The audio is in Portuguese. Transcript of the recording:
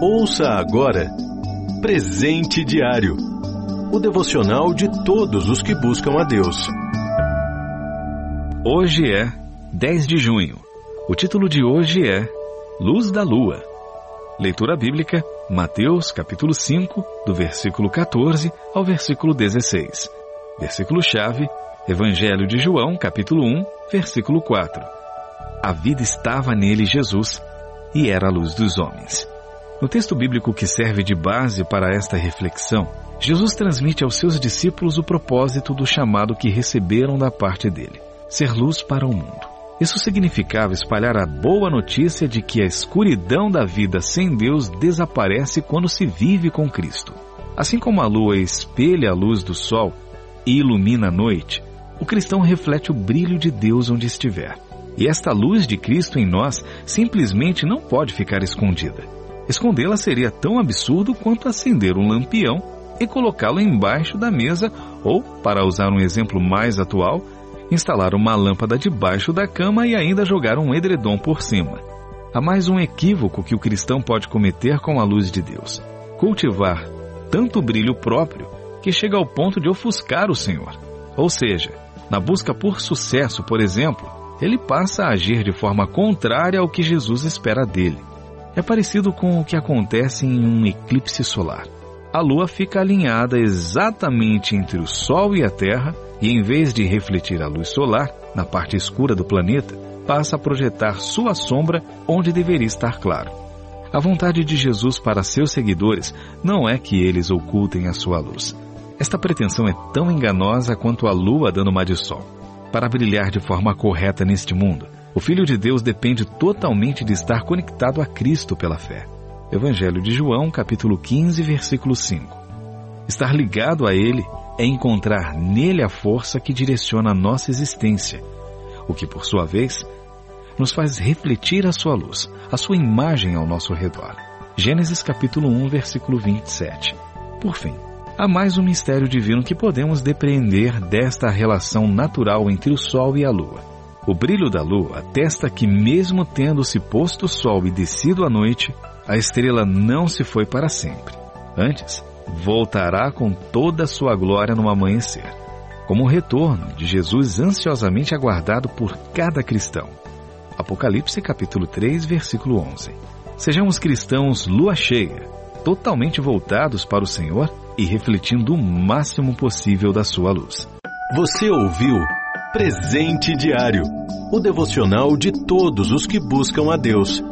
Ouça agora Presente Diário o devocional de todos os que buscam a Deus. Hoje é 10 de junho. O título de hoje é Luz da Lua. Leitura bíblica, Mateus capítulo 5, do versículo 14 ao versículo 16. Versículo-chave, Evangelho de João, capítulo 1, versículo 4. A vida estava nele Jesus e era a luz dos homens. No texto bíblico que serve de base para esta reflexão, Jesus transmite aos seus discípulos o propósito do chamado que receberam da parte dele: ser luz para o mundo. Isso significava espalhar a boa notícia de que a escuridão da vida sem Deus desaparece quando se vive com Cristo. Assim como a lua espelha a luz do sol e ilumina a noite, o cristão reflete o brilho de Deus onde estiver. E esta luz de Cristo em nós simplesmente não pode ficar escondida. Escondê-la seria tão absurdo quanto acender um lampião e colocá-lo embaixo da mesa ou, para usar um exemplo mais atual, instalar uma lâmpada debaixo da cama e ainda jogar um edredom por cima. Há mais um equívoco que o cristão pode cometer com a luz de Deus: cultivar tanto brilho próprio que chega ao ponto de ofuscar o Senhor. Ou seja, na busca por sucesso, por exemplo, ele passa a agir de forma contrária ao que Jesus espera dele. É parecido com o que acontece em um eclipse solar. A Lua fica alinhada exatamente entre o Sol e a Terra e, em vez de refletir a luz solar na parte escura do planeta, passa a projetar sua sombra onde deveria estar claro. A vontade de Jesus para seus seguidores não é que eles ocultem a sua luz. Esta pretensão é tão enganosa quanto a lua dando uma de sol. Para brilhar de forma correta neste mundo, o Filho de Deus depende totalmente de estar conectado a Cristo pela fé. Evangelho de João, capítulo 15, versículo 5. Estar ligado a Ele é encontrar nele a força que direciona a nossa existência, o que, por sua vez, nos faz refletir a sua luz, a sua imagem ao nosso redor. Gênesis capítulo 1, versículo 27. Por fim, há mais um mistério divino que podemos depreender desta relação natural entre o Sol e a Lua. O brilho da lua atesta que, mesmo tendo se posto o sol e descido a noite, a estrela não se foi para sempre. Antes, voltará com toda a sua glória no amanhecer, como o retorno de Jesus ansiosamente aguardado por cada cristão. Apocalipse capítulo 3, versículo 11. Sejamos cristãos lua cheia, totalmente voltados para o Senhor e refletindo o máximo possível da sua luz. Você ouviu Presente Diário o devocional de todos os que buscam a Deus.